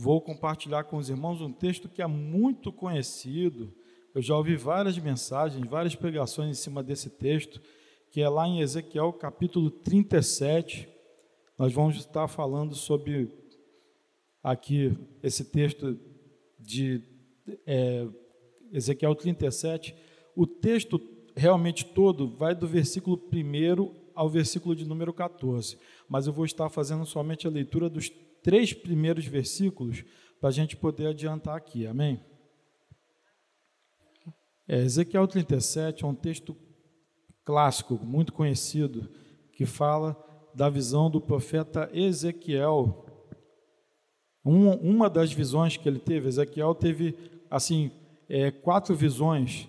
vou compartilhar com os irmãos um texto que é muito conhecido. Eu já ouvi várias mensagens, várias pregações em cima desse texto, que é lá em Ezequiel capítulo 37. Nós vamos estar falando sobre aqui esse texto de é, Ezequiel 37. O texto realmente todo vai do versículo 1 ao versículo de número 14, mas eu vou estar fazendo somente a leitura dos três primeiros versículos para a gente poder adiantar aqui, amém? É, Ezequiel 37 é um texto clássico, muito conhecido, que fala da visão do profeta Ezequiel. Um, uma das visões que ele teve, Ezequiel teve assim é, quatro visões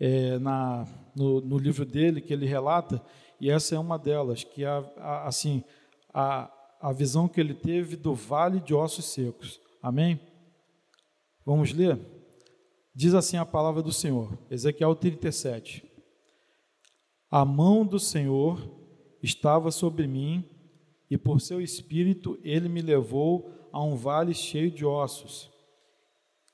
é, na, no, no, livro dele que ele relata, e essa é uma delas, que é a, assim a, a visão que ele teve do vale de ossos secos. Amém? Vamos ler? Diz assim a palavra do Senhor, Ezequiel 37. A mão do Senhor estava sobre mim, e por seu espírito ele me levou a um vale cheio de ossos.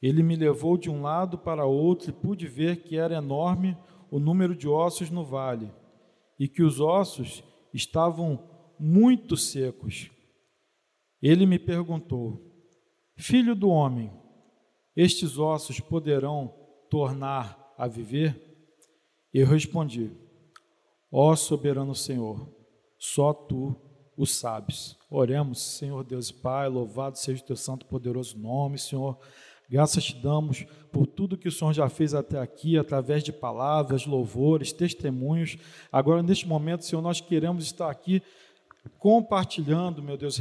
Ele me levou de um lado para outro e pude ver que era enorme o número de ossos no vale, e que os ossos estavam muito secos. Ele me perguntou: Filho do homem, estes ossos poderão tornar a viver? Eu respondi: Ó soberano Senhor, só tu o sabes. Oremos, Senhor Deus e Pai, louvado seja o teu santo poderoso nome, Senhor. Graças te damos por tudo que o Senhor já fez até aqui, através de palavras, louvores, testemunhos. Agora, neste momento, Senhor, nós queremos estar aqui compartilhando, meu Deus,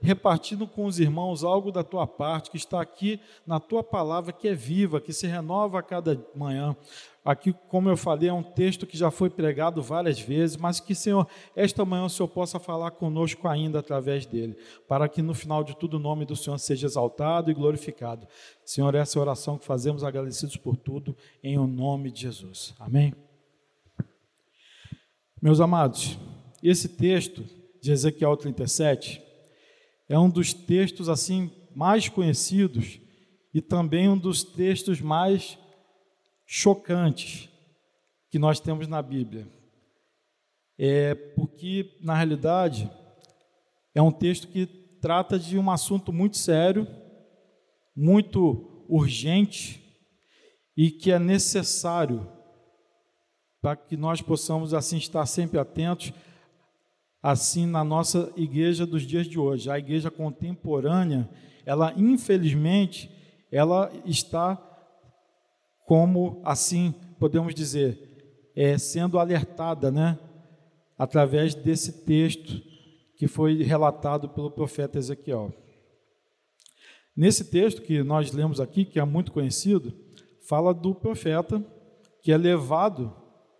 repartindo com os irmãos algo da tua parte, que está aqui na tua palavra, que é viva, que se renova a cada manhã. Aqui, como eu falei, é um texto que já foi pregado várias vezes, mas que, Senhor, esta manhã o Senhor possa falar conosco ainda através dele, para que no final de tudo o nome do Senhor seja exaltado e glorificado. Senhor, essa é a oração que fazemos agradecidos por tudo, em o nome de Jesus. Amém? Meus amados, esse texto de Ezequiel 37 é um dos textos assim mais conhecidos e também um dos textos mais chocantes que nós temos na Bíblia. É porque na realidade é um texto que trata de um assunto muito sério, muito urgente e que é necessário para que nós possamos assim estar sempre atentos assim na nossa igreja dos dias de hoje. A igreja contemporânea, ela infelizmente, ela está como assim podemos dizer, é, sendo alertada, né, através desse texto que foi relatado pelo profeta Ezequiel. Nesse texto que nós lemos aqui, que é muito conhecido, fala do profeta que é levado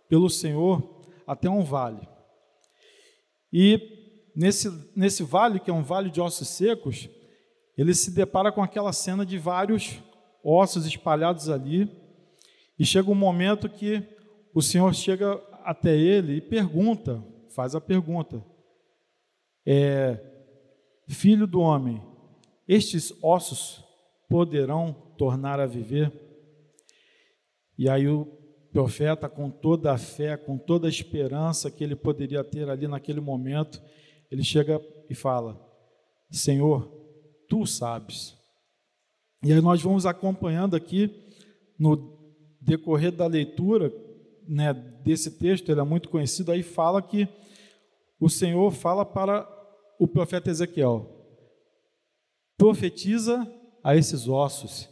pelo Senhor até um vale. E nesse, nesse vale, que é um vale de ossos secos, ele se depara com aquela cena de vários ossos espalhados ali. E chega um momento que o Senhor chega até ele e pergunta, faz a pergunta: é, Filho do homem, estes ossos poderão tornar a viver? E aí o profeta, com toda a fé, com toda a esperança que ele poderia ter ali naquele momento, ele chega e fala: Senhor, tu sabes. E aí nós vamos acompanhando aqui no decorrer da leitura né, desse texto, ele é muito conhecido, aí fala que o Senhor fala para o profeta Ezequiel: profetiza a esses ossos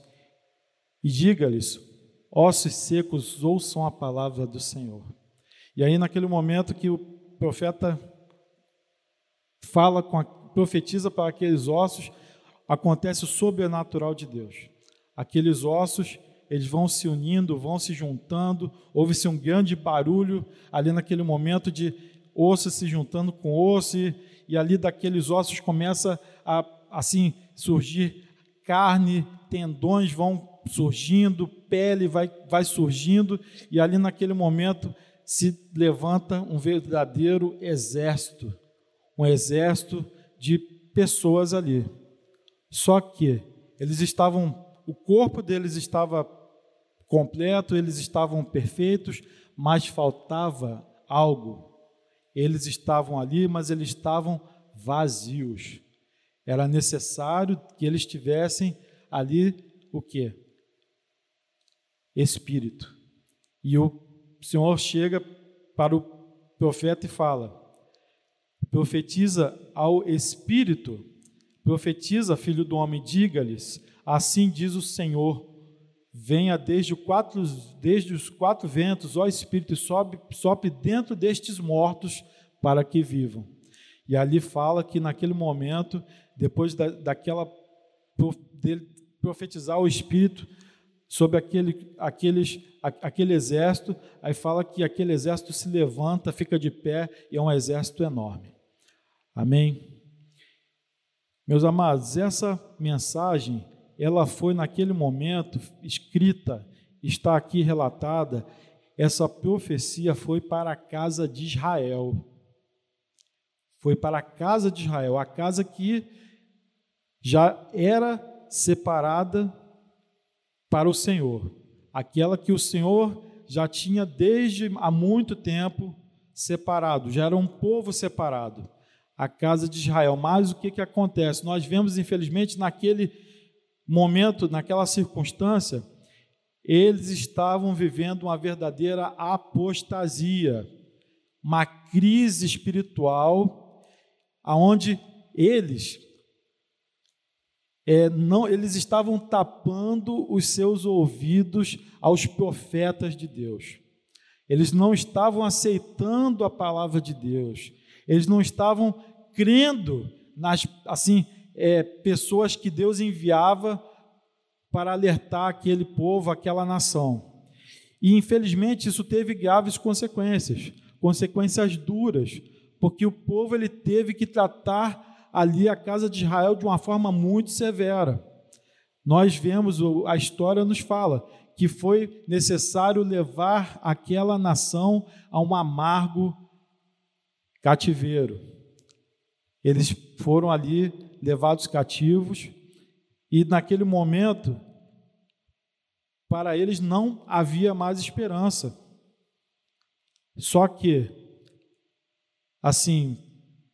e diga-lhes: ossos secos ouçam a palavra do Senhor. E aí, naquele momento que o profeta fala, com profetiza para aqueles ossos, acontece o sobrenatural de Deus. Aqueles ossos, eles vão se unindo, vão se juntando, houve-se um grande barulho ali naquele momento de osso se juntando com osso, e, e ali daqueles ossos começa a, assim, surgir carne, tendões vão surgindo, pele vai, vai surgindo, e ali naquele momento se levanta um verdadeiro exército, um exército de pessoas ali. Só que Eles estavam, o corpo deles estava completo, eles estavam perfeitos, mas faltava algo. Eles estavam ali, mas eles estavam vazios. Era necessário que eles tivessem ali o que? Espírito. E o Senhor chega para o profeta e fala: profetiza ao Espírito, profetiza, filho do homem, diga-lhes: assim diz o Senhor, venha desde, quatro, desde os quatro ventos, ó Espírito, sobe, sopre dentro destes mortos para que vivam. E ali fala que naquele momento, depois da, daquela dele profetizar o Espírito sobre aquele, aqueles, aquele exército, aí fala que aquele exército se levanta, fica de pé e é um exército enorme. Amém? Meus amados, essa mensagem, ela foi naquele momento escrita, está aqui relatada, essa profecia foi para a casa de Israel. Foi para a casa de Israel, a casa que já era separada para o Senhor, aquela que o Senhor já tinha desde há muito tempo separado, já era um povo separado, a casa de Israel. Mas o que, que acontece? Nós vemos, infelizmente, naquele momento, naquela circunstância, eles estavam vivendo uma verdadeira apostasia, uma crise espiritual, aonde eles é, não, eles estavam tapando os seus ouvidos aos profetas de Deus. Eles não estavam aceitando a palavra de Deus. Eles não estavam crendo nas assim é, pessoas que Deus enviava para alertar aquele povo, aquela nação. E infelizmente isso teve graves consequências, consequências duras, porque o povo ele teve que tratar ali a casa de Israel de uma forma muito severa. Nós vemos, a história nos fala, que foi necessário levar aquela nação a um amargo cativeiro. Eles foram ali levados cativos e naquele momento para eles não havia mais esperança. Só que assim,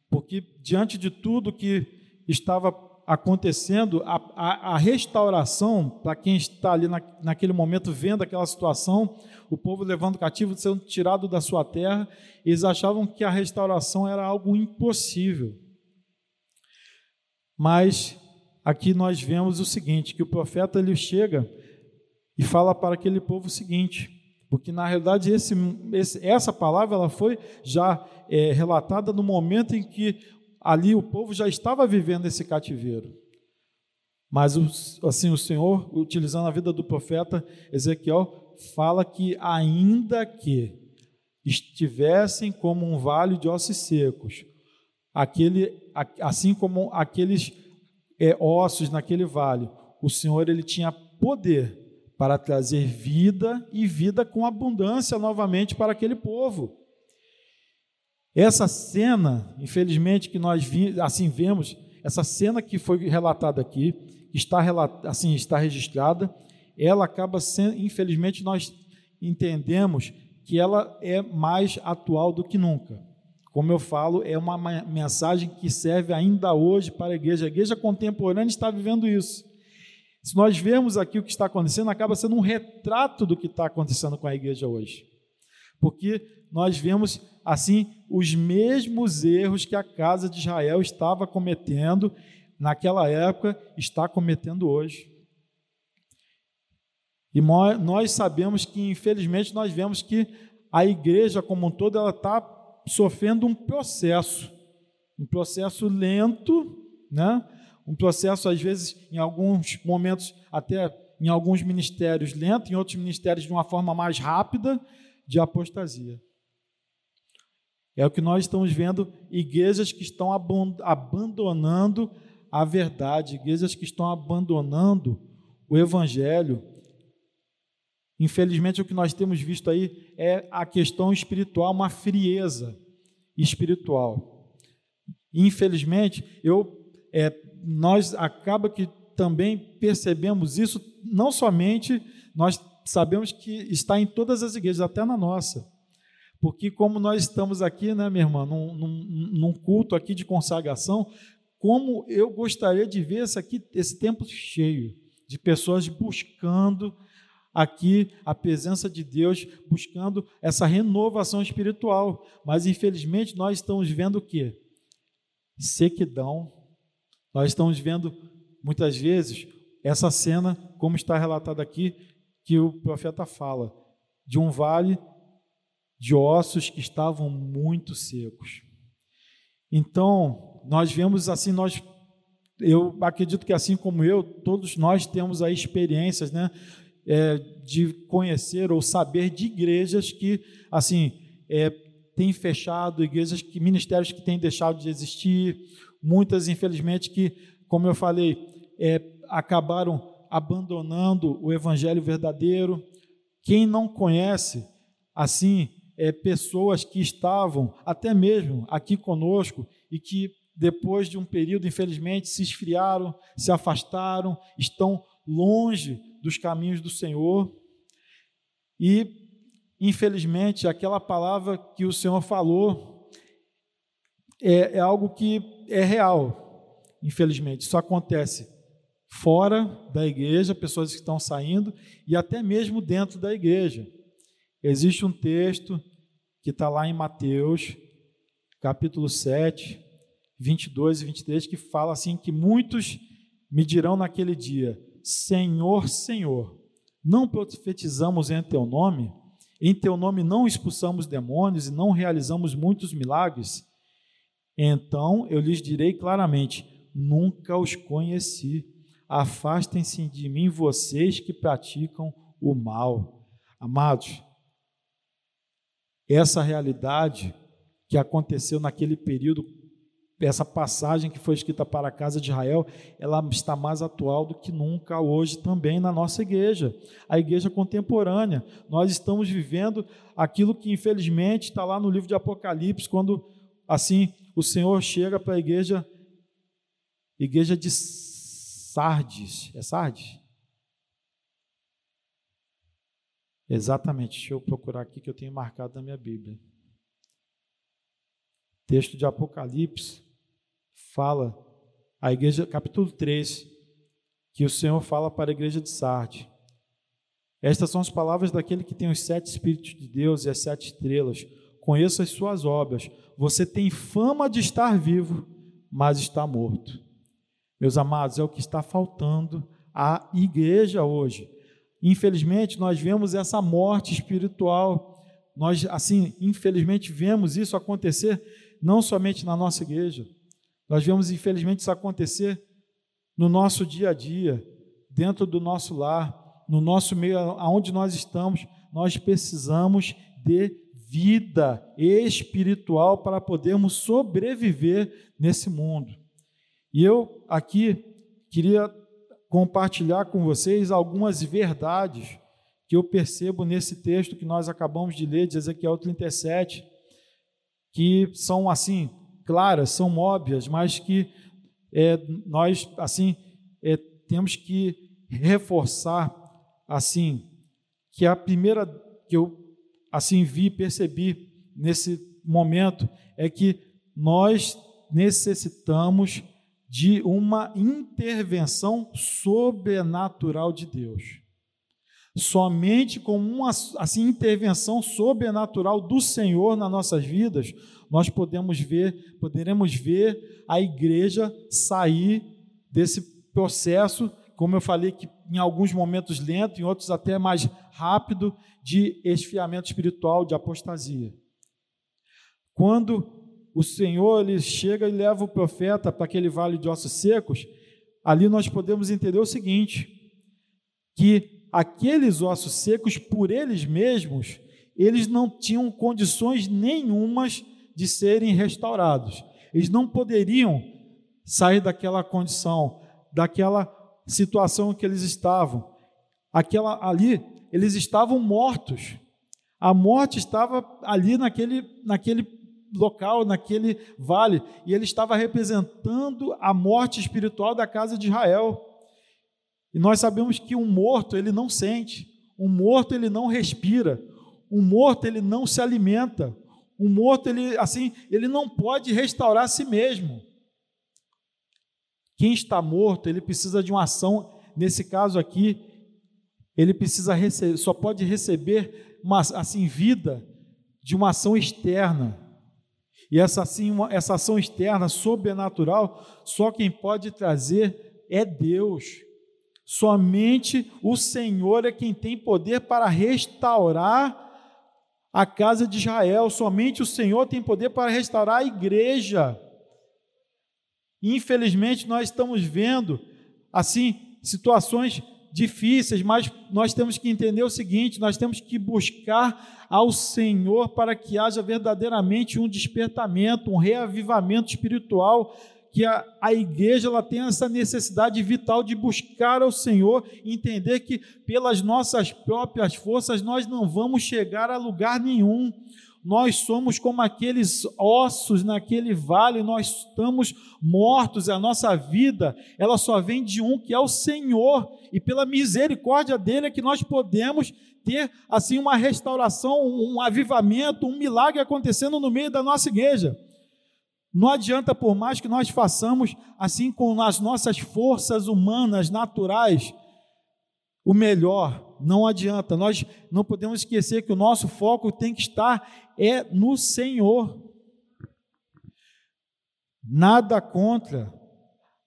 porque diante de tudo que estava acontecendo, a, a, a restauração, para quem está ali na, naquele momento vendo aquela situação, o povo levando cativo, sendo tirado da sua terra, eles achavam que a restauração era algo impossível. Mas aqui nós vemos o seguinte, que o profeta ele chega e fala para aquele povo o seguinte, porque na realidade esse, esse, essa palavra ela foi já é, relatada no momento em que ali o povo já estava vivendo esse cativeiro. Mas assim o Senhor, utilizando a vida do profeta Ezequiel, fala que ainda que estivessem como um vale de ossos secos, aquele, assim como aqueles é, ossos naquele vale, o Senhor ele tinha poder para trazer vida e vida com abundância novamente para aquele povo. Essa cena, infelizmente, que nós vi, assim vemos, essa cena que foi relatada aqui, está assim está registrada, ela acaba sendo, infelizmente, nós entendemos que ela é mais atual do que nunca. Como eu falo, é uma mensagem que serve ainda hoje para a igreja. A igreja contemporânea está vivendo isso. Se nós vemos aqui o que está acontecendo, acaba sendo um retrato do que está acontecendo com a igreja hoje. Porque nós vemos, assim, os mesmos erros que a casa de Israel estava cometendo naquela época, está cometendo hoje. E nós sabemos que, infelizmente, nós vemos que a igreja como um todo ela está sofrendo um processo, um processo lento, né? Um processo, às vezes, em alguns momentos, até em alguns ministérios lento, em outros ministérios de uma forma mais rápida, de apostasia. É o que nós estamos vendo, igrejas que estão abandonando a verdade, igrejas que estão abandonando o evangelho. Infelizmente, o que nós temos visto aí é a questão espiritual, uma frieza espiritual. Infelizmente, eu é, nós acaba que também percebemos isso, não somente nós sabemos que está em todas as igrejas, até na nossa. Porque como nós estamos aqui, né, minha irmã, num, num, num culto aqui de consagração, como eu gostaria de ver esse, aqui, esse tempo cheio de pessoas buscando aqui a presença de Deus, buscando essa renovação espiritual. Mas infelizmente nós estamos vendo o quê? Sequidão. Nós estamos vendo muitas vezes essa cena, como está relatado aqui, que o profeta fala, de um vale de ossos que estavam muito secos. Então, nós vemos assim, nós eu acredito que assim como eu, todos nós temos aí experiências, né, é, de conhecer ou saber de igrejas que assim é, têm fechado, igrejas que ministérios que têm deixado de existir, muitas infelizmente que, como eu falei, é, acabaram abandonando o evangelho verdadeiro. Quem não conhece, assim, é, pessoas que estavam até mesmo aqui conosco e que depois de um período, infelizmente, se esfriaram, se afastaram, estão longe dos caminhos do Senhor. E, infelizmente, aquela palavra que o Senhor falou é, é algo que é real, infelizmente. Isso acontece fora da igreja, pessoas que estão saindo, e até mesmo dentro da igreja. Existe um texto que está lá em Mateus, capítulo 7, 22 e 23, que fala assim: que muitos me dirão naquele dia: Senhor, Senhor, não profetizamos em teu nome? Em teu nome não expulsamos demônios e não realizamos muitos milagres? Então eu lhes direi claramente: nunca os conheci. Afastem-se de mim, vocês que praticam o mal. Amados, essa realidade que aconteceu naquele período, essa passagem que foi escrita para a casa de Israel, ela está mais atual do que nunca hoje também na nossa igreja, a igreja contemporânea. Nós estamos vivendo aquilo que infelizmente está lá no livro de Apocalipse, quando assim o Senhor chega para a igreja, igreja de Sardes, é Sardes? Exatamente, deixa eu procurar aqui que eu tenho marcado na minha Bíblia. Texto de Apocalipse fala, a igreja, capítulo 3, que o Senhor fala para a igreja de Sardes. Estas são as palavras daquele que tem os sete Espíritos de Deus e as sete estrelas. Conheça as suas obras. Você tem fama de estar vivo, mas está morto. Meus amados, é o que está faltando à igreja hoje. Infelizmente, nós vemos essa morte espiritual. Nós, assim, infelizmente, vemos isso acontecer não somente na nossa igreja. Nós vemos, infelizmente, isso acontecer no nosso dia a dia, dentro do nosso lar, no nosso meio, aonde nós estamos. Nós precisamos de vida espiritual para podermos sobreviver nesse mundo. E eu aqui queria compartilhar com vocês algumas verdades que eu percebo nesse texto que nós acabamos de ler, de Ezequiel 37, que são assim, claras, são óbvias, mas que é, nós assim é, temos que reforçar assim que a primeira que eu assim vi, percebi nesse momento é que nós necessitamos de uma intervenção sobrenatural de Deus. Somente com uma assim, intervenção sobrenatural do Senhor nas nossas vidas, nós podemos ver, poderemos ver a igreja sair desse processo, como eu falei que em alguns momentos lento, em outros até mais rápido, de esfriamento espiritual, de apostasia. Quando o Senhor ele chega e leva o profeta para aquele vale de ossos secos, ali nós podemos entender o seguinte: que aqueles ossos secos, por eles mesmos, eles não tinham condições nenhumas de serem restaurados. Eles não poderiam sair daquela condição, daquela situação que eles estavam. Aquela ali, eles estavam mortos. A morte estava ali naquele, naquele local, naquele vale, e ele estava representando a morte espiritual da casa de Israel. E nós sabemos que um morto, ele não sente, um morto, ele não respira, um morto, ele não se alimenta, um morto, ele assim, ele não pode restaurar a si mesmo. Quem está morto, ele precisa de uma ação, nesse caso aqui, ele precisa receber, só pode receber uma assim vida de uma ação externa. E essa, assim, uma, essa ação externa, sobrenatural, só quem pode trazer é Deus. Somente o Senhor é quem tem poder para restaurar a casa de Israel. Somente o Senhor tem poder para restaurar a igreja. Infelizmente, nós estamos vendo, assim, situações difíceis, mas nós temos que entender o seguinte: nós temos que buscar ao Senhor para que haja verdadeiramente um despertamento, um reavivamento espiritual, que a, a igreja ela tem essa necessidade vital de buscar ao Senhor, entender que pelas nossas próprias forças nós não vamos chegar a lugar nenhum nós somos como aqueles ossos naquele vale, nós estamos mortos, a nossa vida, ela só vem de um que é o Senhor, e pela misericórdia dele é que nós podemos ter assim uma restauração, um avivamento, um milagre acontecendo no meio da nossa igreja. Não adianta por mais que nós façamos assim com as nossas forças humanas naturais, o melhor, não adianta. Nós não podemos esquecer que o nosso foco tem que estar é no Senhor. Nada contra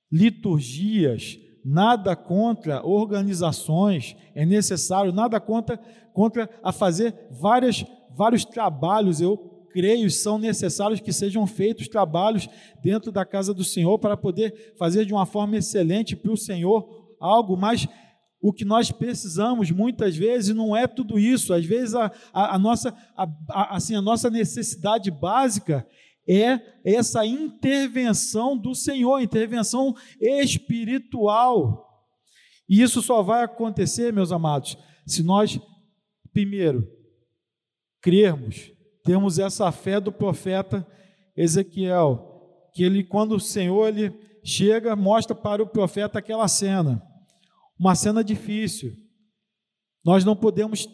liturgias, nada contra organizações, é necessário, nada contra, contra a fazer várias, vários trabalhos, eu creio, são necessários que sejam feitos trabalhos dentro da casa do Senhor para poder fazer de uma forma excelente para o Senhor algo, mas o que nós precisamos muitas vezes não é tudo isso. Às vezes a, a, a nossa, a, assim, a nossa necessidade básica é essa intervenção do Senhor, intervenção espiritual. E isso só vai acontecer, meus amados, se nós, primeiro, crermos, temos essa fé do profeta Ezequiel, que ele, quando o Senhor ele chega, mostra para o profeta aquela cena uma cena difícil. Nós não podemos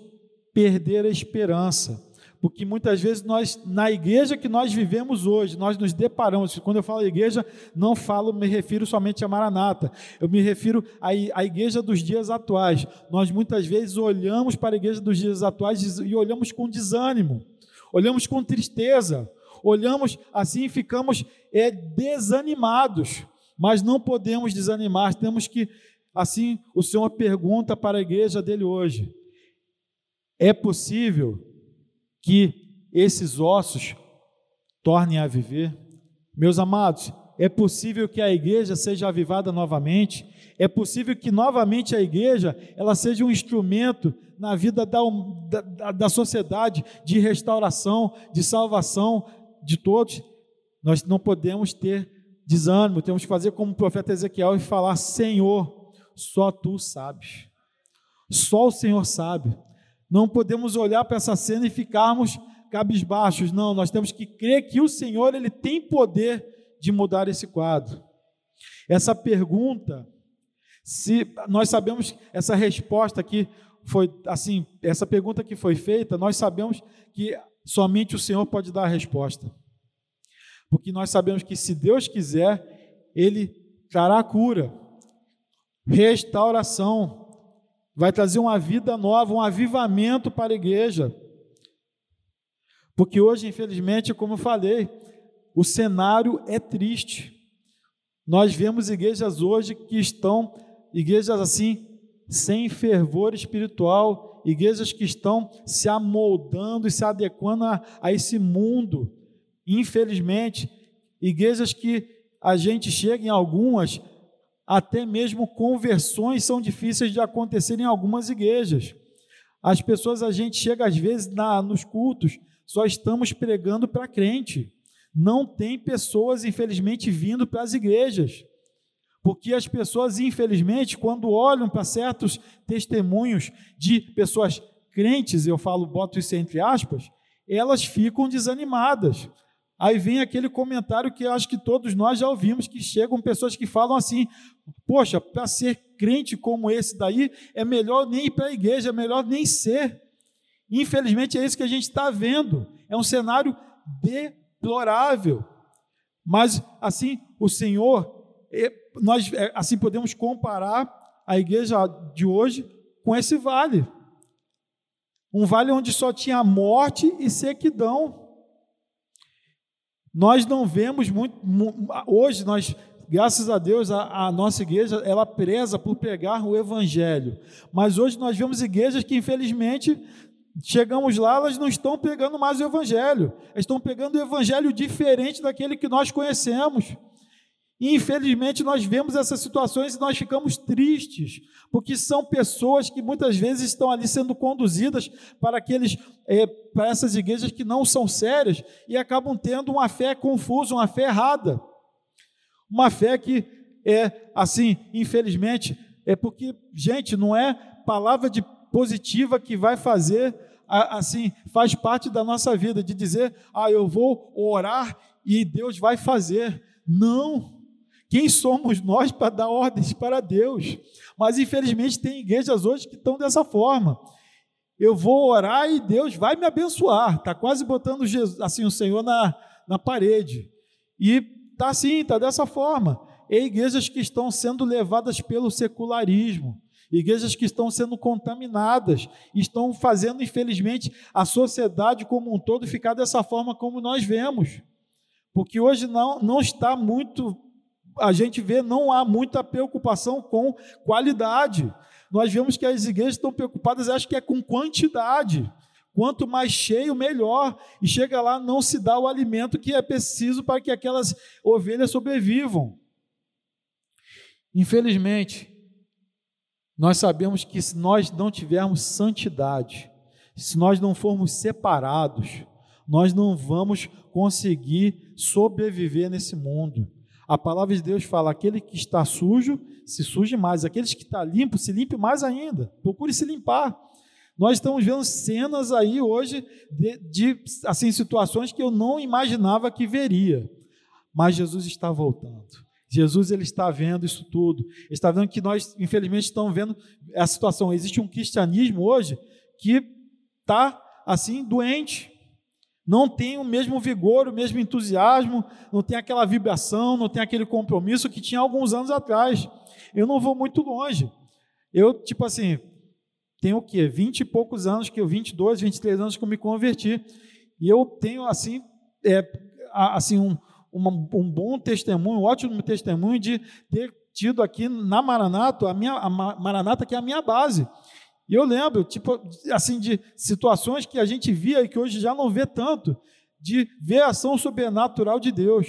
perder a esperança, porque muitas vezes nós, na igreja que nós vivemos hoje, nós nos deparamos, quando eu falo igreja, não falo, me refiro somente a Maranata, eu me refiro à, à igreja dos dias atuais. Nós muitas vezes olhamos para a igreja dos dias atuais e olhamos com desânimo, olhamos com tristeza, olhamos assim e ficamos é, desanimados, mas não podemos desanimar, temos que Assim, o Senhor pergunta para a igreja dele hoje: é possível que esses ossos tornem a viver? Meus amados, é possível que a igreja seja avivada novamente? É possível que novamente a igreja ela seja um instrumento na vida da, da, da sociedade de restauração, de salvação de todos? Nós não podemos ter desânimo, temos que fazer como o profeta Ezequiel e falar: Senhor, só tu sabes. Só o Senhor sabe. Não podemos olhar para essa cena e ficarmos cabisbaixos. Não, nós temos que crer que o Senhor ele tem poder de mudar esse quadro. Essa pergunta, se nós sabemos essa resposta que foi assim, essa pergunta que foi feita, nós sabemos que somente o Senhor pode dar a resposta. Porque nós sabemos que se Deus quiser, ele trará a cura restauração, vai trazer uma vida nova, um avivamento para a igreja. Porque hoje, infelizmente, como eu falei, o cenário é triste. Nós vemos igrejas hoje que estão, igrejas assim, sem fervor espiritual, igrejas que estão se amoldando e se adequando a, a esse mundo. Infelizmente, igrejas que a gente chega em algumas, até mesmo conversões são difíceis de acontecer em algumas igrejas. As pessoas, a gente chega às vezes na, nos cultos, só estamos pregando para crente. Não tem pessoas, infelizmente, vindo para as igrejas. Porque as pessoas, infelizmente, quando olham para certos testemunhos de pessoas crentes, eu falo, boto isso entre aspas, elas ficam desanimadas. Aí vem aquele comentário que acho que todos nós já ouvimos, que chegam pessoas que falam assim: poxa, para ser crente como esse daí, é melhor nem ir para a igreja, é melhor nem ser. Infelizmente é isso que a gente está vendo. É um cenário deplorável. Mas assim, o Senhor, é, nós é, assim podemos comparar a igreja de hoje com esse vale. Um vale onde só tinha morte e sequidão. Nós não vemos muito, hoje nós, graças a Deus, a, a, nossa igreja, ela preza por pregar o evangelho. Mas hoje nós vemos igrejas que infelizmente chegamos lá, elas não estão pegando mais o evangelho. Elas estão pegando o evangelho diferente daquele que nós conhecemos. E infelizmente nós vemos essas situações e nós ficamos tristes, porque são pessoas que muitas vezes estão ali sendo conduzidas para aqueles, é, para essas igrejas que não são sérias e acabam tendo uma fé confusa, uma fé errada, uma fé que é assim, infelizmente, é porque gente não é palavra de positiva que vai fazer assim faz parte da nossa vida de dizer, ah, eu vou orar e Deus vai fazer. Não. Quem somos nós para dar ordens para Deus? Mas infelizmente tem igrejas hoje que estão dessa forma. Eu vou orar e Deus vai me abençoar. Está quase botando Jesus, assim o Senhor na, na parede. E está assim, está dessa forma. E igrejas que estão sendo levadas pelo secularismo, igrejas que estão sendo contaminadas, estão fazendo, infelizmente, a sociedade como um todo ficar dessa forma como nós vemos. Porque hoje não, não está muito a gente vê não há muita preocupação com qualidade. Nós vemos que as igrejas estão preocupadas, acho que é com quantidade. Quanto mais cheio, melhor. E chega lá, não se dá o alimento que é preciso para que aquelas ovelhas sobrevivam. Infelizmente, nós sabemos que se nós não tivermos santidade, se nós não formos separados, nós não vamos conseguir sobreviver nesse mundo. A palavra de Deus fala: aquele que está sujo, se suje mais. Aqueles que está limpo, se limpe mais ainda. Procure se limpar. Nós estamos vendo cenas aí hoje de, de assim situações que eu não imaginava que veria. Mas Jesus está voltando. Jesus ele está vendo isso tudo. Ele está vendo que nós, infelizmente, estamos vendo a situação. Existe um cristianismo hoje que está assim doente não tem o mesmo vigor, o mesmo entusiasmo, não tem aquela vibração, não tem aquele compromisso que tinha alguns anos atrás. Eu não vou muito longe. Eu, tipo assim, tenho o quê? 20 e poucos anos, que eu 22, 23 anos que eu me converti. E eu tenho, assim, é, assim um, uma, um bom testemunho, um ótimo testemunho de ter tido aqui na Maranata, a minha a Maranata que é a minha base. E eu lembro, tipo, assim, de situações que a gente via e que hoje já não vê tanto, de ver a ação sobrenatural de Deus.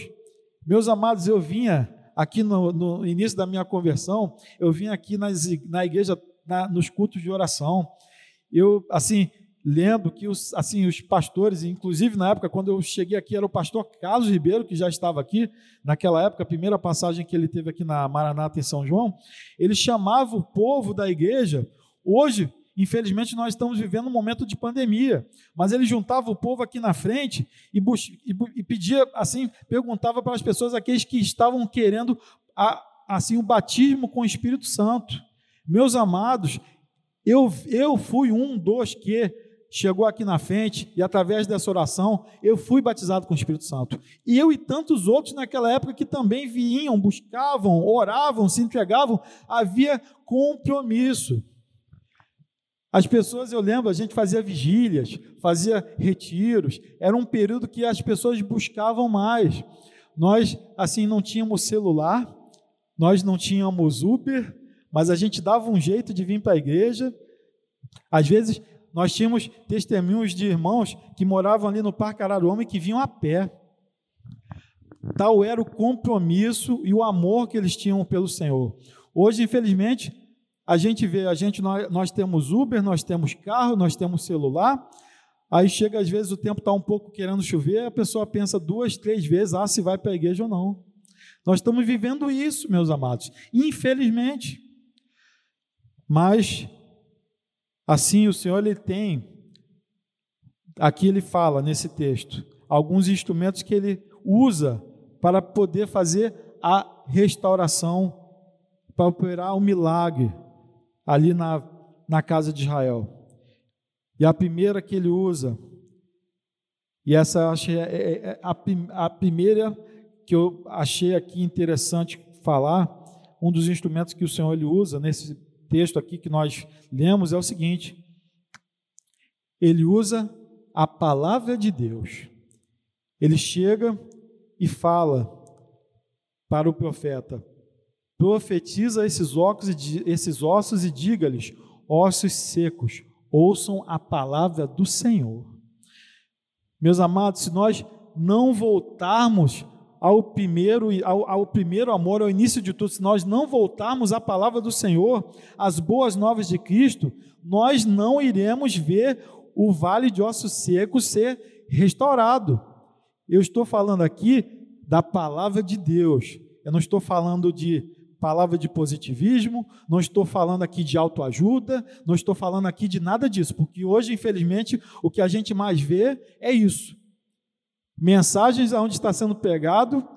Meus amados, eu vinha aqui no, no início da minha conversão, eu vinha aqui nas, na igreja, na, nos cultos de oração. Eu, assim, lembro que os, assim, os pastores, inclusive na época, quando eu cheguei aqui, era o pastor Carlos Ribeiro, que já estava aqui, naquela época, a primeira passagem que ele teve aqui na Maranata, em São João, ele chamava o povo da igreja Hoje, infelizmente, nós estamos vivendo um momento de pandemia, mas ele juntava o povo aqui na frente e, e, pedia, assim, perguntava para as pessoas, aqueles que estavam querendo, a, assim, o batismo com o Espírito Santo. Meus amados, eu, eu fui um dos que chegou aqui na frente e através dessa oração eu fui batizado com o Espírito Santo. E eu e tantos outros naquela época que também vinham, buscavam, oravam, se entregavam, havia compromisso. As pessoas, eu lembro, a gente fazia vigílias, fazia retiros, era um período que as pessoas buscavam mais. Nós, assim, não tínhamos celular, nós não tínhamos Uber, mas a gente dava um jeito de vir para a igreja. Às vezes, nós tínhamos testemunhos de irmãos que moravam ali no Parque Araruama e que vinham a pé. Tal era o compromisso e o amor que eles tinham pelo Senhor. Hoje, infelizmente, a gente vê, a gente nós, nós temos Uber, nós temos carro, nós temos celular. Aí chega às vezes o tempo está um pouco querendo chover, a pessoa pensa duas, três vezes, ah, se vai para a igreja ou não. Nós estamos vivendo isso, meus amados, infelizmente. Mas assim o Senhor ele tem, aqui ele fala nesse texto, alguns instrumentos que ele usa para poder fazer a restauração, para operar um milagre ali na, na casa de Israel. E a primeira que ele usa, e essa é, é, é a, a primeira que eu achei aqui interessante falar, um dos instrumentos que o Senhor ele usa nesse texto aqui que nós lemos é o seguinte: ele usa a palavra de Deus. Ele chega e fala para o profeta: profetiza esses ossos e, esses ossos e diga-lhes, ossos secos, ouçam a palavra do Senhor. Meus amados, se nós não voltarmos ao primeiro, ao, ao, primeiro amor, ao início de tudo, se nós não voltarmos à palavra do Senhor, às boas novas de Cristo, nós não iremos ver o vale de ossos secos ser restaurado. Eu estou falando aqui da palavra de Deus. Eu não estou falando de palavra de positivismo, não estou falando aqui de autoajuda, não estou falando aqui de nada disso, porque hoje, infelizmente, o que a gente mais vê é isso. Mensagens onde está sendo pegado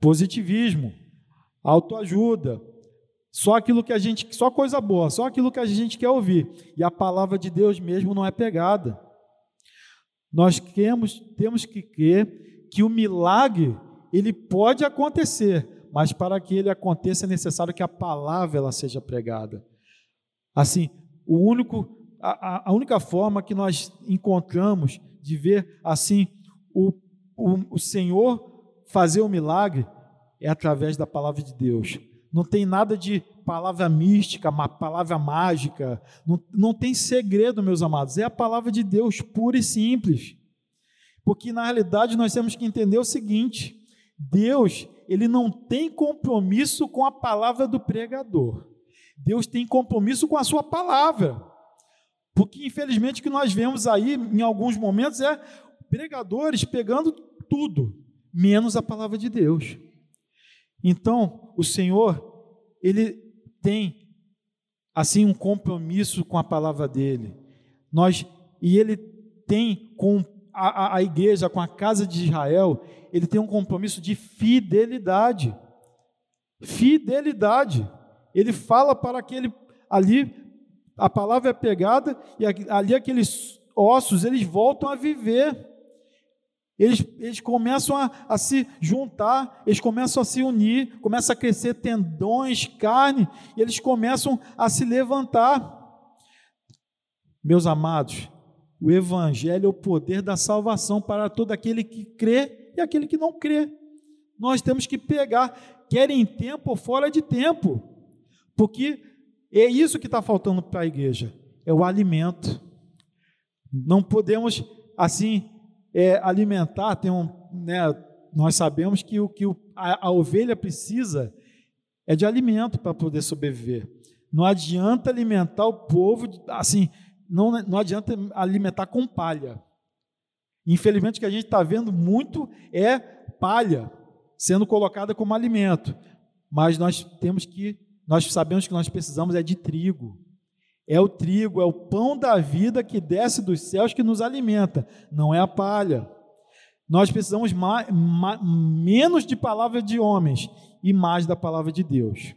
positivismo, autoajuda, só aquilo que a gente, só coisa boa, só aquilo que a gente quer ouvir. E a palavra de Deus mesmo não é pegada. Nós temos, temos que crer que o milagre ele pode acontecer, mas para que ele aconteça é necessário que a palavra ela seja pregada. Assim, o único, a, a única forma que nós encontramos de ver assim o, o, o Senhor fazer o milagre é através da palavra de Deus. Não tem nada de palavra mística, uma palavra mágica, não, não tem segredo, meus amados, é a palavra de Deus pura e simples. Porque na realidade nós temos que entender o seguinte: Deus, ele não tem compromisso com a palavra do pregador. Deus tem compromisso com a sua palavra. Porque infelizmente o que nós vemos aí em alguns momentos é pregadores pegando tudo, menos a palavra de Deus. Então, o Senhor, ele tem assim um compromisso com a palavra dele. Nós e ele tem com a, a, a igreja, com a casa de Israel, ele tem um compromisso de fidelidade. Fidelidade. Ele fala para aquele ali, a palavra é pegada e ali aqueles ossos eles voltam a viver. Eles, eles começam a, a, se juntar, eles começam a se unir, começam a crescer tendões, carne, e eles começam a se levantar. Meus amados, o Evangelho é o poder da salvação para todo aquele que crê e aquele que não crê. Nós temos que pegar, quer em tempo ou fora de tempo, porque é isso que está faltando para a igreja: é o alimento. Não podemos, assim, é, alimentar, tem um, né, nós sabemos que o que o, a, a ovelha precisa é de alimento para poder sobreviver. Não adianta alimentar o povo, assim, não, não adianta alimentar com palha. Infelizmente, o que a gente está vendo muito é palha sendo colocada como alimento. Mas nós temos que, nós sabemos que nós precisamos é de trigo. É o trigo, é o pão da vida que desce dos céus que nos alimenta, não é a palha. Nós precisamos mais, mais, menos de palavra de homens e mais da palavra de Deus.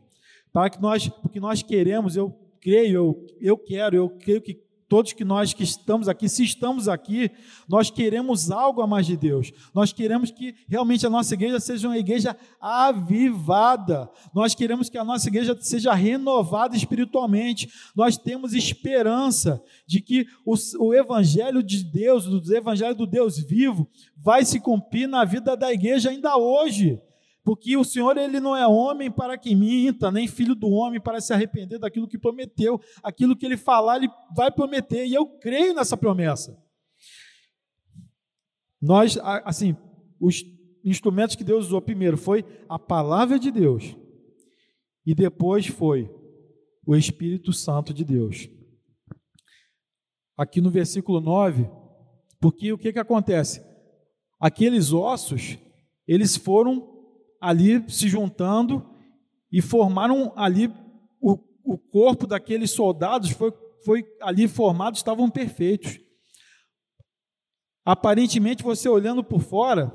Para que nós, porque nós queremos, eu creio, eu, eu quero, eu creio que todos que nós que estamos aqui, se estamos aqui, nós queremos algo a mais de Deus. Nós queremos que realmente a nossa igreja seja uma igreja avivada. Nós queremos que a nossa igreja seja renovada espiritualmente. Nós temos esperança de que o, o evangelho de Deus, o evangelho do Deus vivo, vai se cumprir na vida da igreja ainda hoje porque o Senhor ele não é homem para que minta, nem filho do homem para se arrepender daquilo que prometeu. Aquilo que ele falar, ele vai prometer, e eu creio nessa promessa. Nós, assim, os instrumentos que Deus usou primeiro foi a palavra de Deus, e depois foi o Espírito Santo de Deus. Aqui no versículo 9, porque o que, que acontece? Aqueles ossos, eles foram ali se juntando e formaram ali o, o corpo daqueles soldados foi, foi ali formado, estavam perfeitos. Aparentemente, você olhando por fora,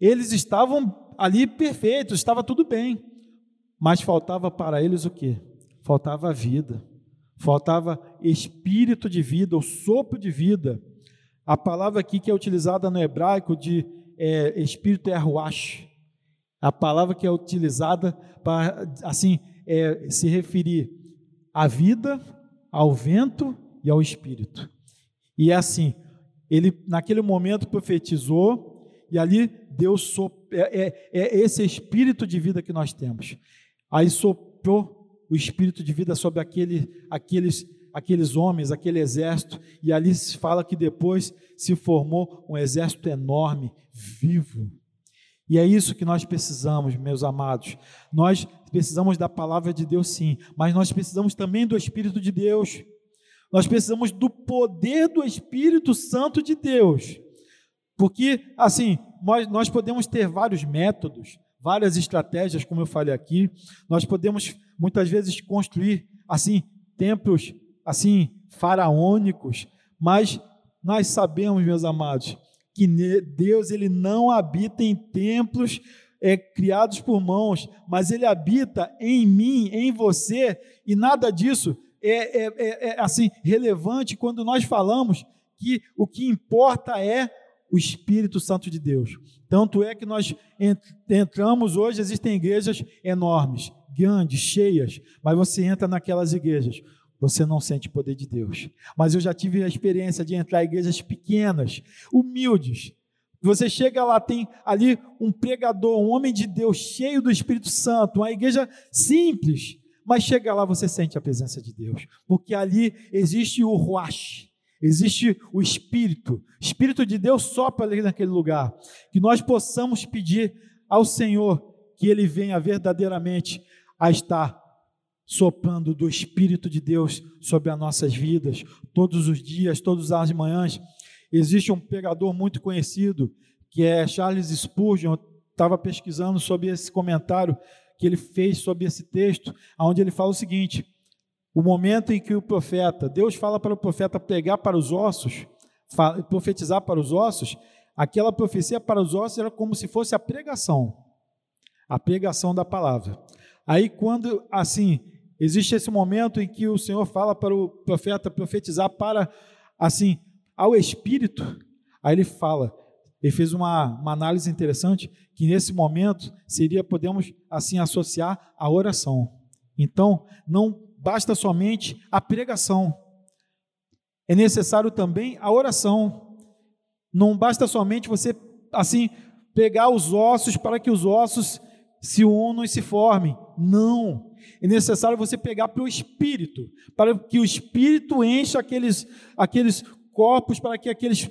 eles estavam ali perfeitos, estava tudo bem. Mas faltava para eles o que? Faltava vida, faltava espírito de vida, o sopro de vida. A palavra aqui que é utilizada no hebraico de é, espírito é ruach. A palavra que é utilizada para assim é, se referir à vida, ao vento e ao espírito. E é assim, ele naquele momento profetizou e ali Deus soprou, é, é, é esse espírito de vida que nós temos. Aí soprou o espírito de vida sobre aquele, aqueles, aqueles homens, aquele exército, e ali se fala que depois se formou um exército enorme, vivo. E é isso que nós precisamos, meus amados. Nós precisamos da palavra de Deus, sim, mas nós precisamos também do Espírito de Deus. Nós precisamos do poder do Espírito Santo de Deus. Porque, assim, nós, nós podemos ter vários métodos, várias estratégias, como eu falei aqui. Nós podemos, muitas vezes, construir, assim, templos, assim, faraônicos, mas nós sabemos, meus amados, que Deus ele não habita em templos é, criados por mãos, mas ele habita em mim, em você, e nada disso é, é, é, é assim relevante quando nós falamos que o que importa é o Espírito Santo de Deus. Tanto é que nós entramos hoje, existem igrejas enormes, grandes, cheias, mas você entra naquelas igrejas, você não sente o poder de Deus. Mas eu já tive a experiência de entrar em igrejas pequenas, humildes. Você chega lá, tem ali um pregador, um homem de Deus cheio do Espírito Santo, uma igreja simples, mas chega lá você sente a presença de Deus, porque ali existe o Ruach, existe o Espírito, Espírito de Deus sopra ali naquele lugar, que nós possamos pedir ao Senhor que Ele venha verdadeiramente a estar soprando do Espírito de Deus sobre as nossas vidas, todos os dias, todas as manhãs. Existe um pregador muito conhecido, que é Charles Spurgeon, estava pesquisando sobre esse comentário que ele fez sobre esse texto, onde ele fala o seguinte: o momento em que o profeta, Deus fala para o profeta pegar para os ossos, profetizar para os ossos, aquela profecia para os ossos era como se fosse a pregação, a pregação da palavra. Aí, quando assim, existe esse momento em que o Senhor fala para o profeta profetizar para, assim, ao Espírito, aí ele fala, ele fez uma, uma análise interessante, que nesse momento seria, podemos assim associar a oração. Então, não basta somente a pregação, é necessário também a oração. Não basta somente você, assim, pegar os ossos para que os ossos se unam e se formem. Não. É necessário você pegar para o Espírito, para que o Espírito encha aqueles, aqueles corpos, para que aqueles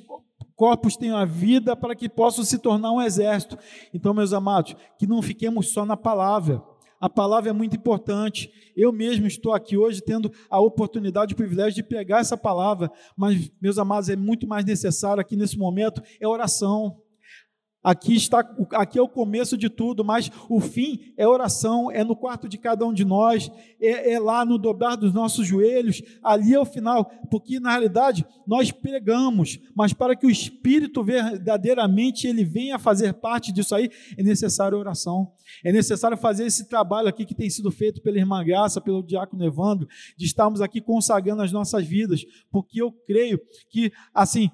corpos tenham a vida, para que possam se tornar um exército. Então, meus amados, que não fiquemos só na palavra. A palavra é muito importante. Eu mesmo estou aqui hoje tendo a oportunidade, o privilégio de pregar essa palavra, mas, meus amados, é muito mais necessário aqui nesse momento é oração. Aqui está, aqui é o começo de tudo, mas o fim é oração, é no quarto de cada um de nós, é, é, lá no dobrar dos nossos joelhos, ali é o final, porque na realidade nós pregamos, mas para que o Espírito verdadeiramente ele venha fazer parte disso aí, é necessário oração, é necessário fazer esse trabalho aqui que tem sido feito pela irmã Graça, pelo diácono Evandro, de estarmos aqui consagrando as nossas vidas, porque eu creio que assim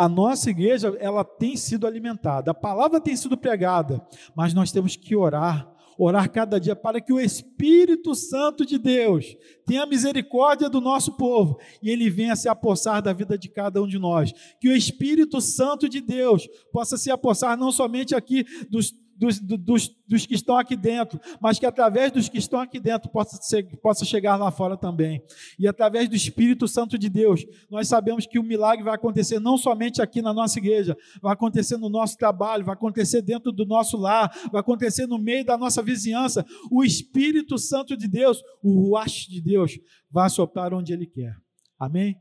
a nossa igreja ela tem sido alimentada, a palavra tem sido pregada, mas nós temos que orar, orar cada dia para que o Espírito Santo de Deus tenha misericórdia do nosso povo e ele venha se apossar da vida de cada um de nós. Que o Espírito Santo de Deus possa se apossar não somente aqui dos dos, dos, dos, que estão aqui dentro, mas que através dos que estão aqui dentro possa, ser, possa chegar lá fora também. E através do Espírito Santo de Deus, nós sabemos que o milagre vai acontecer não somente aqui na nossa igreja, vai acontecer no nosso trabalho, vai acontecer dentro do nosso lar, vai acontecer no meio da nossa vizinhança. O Espírito Santo de Deus, o Ruach de Deus, vai soprar onde Ele quer. Amém?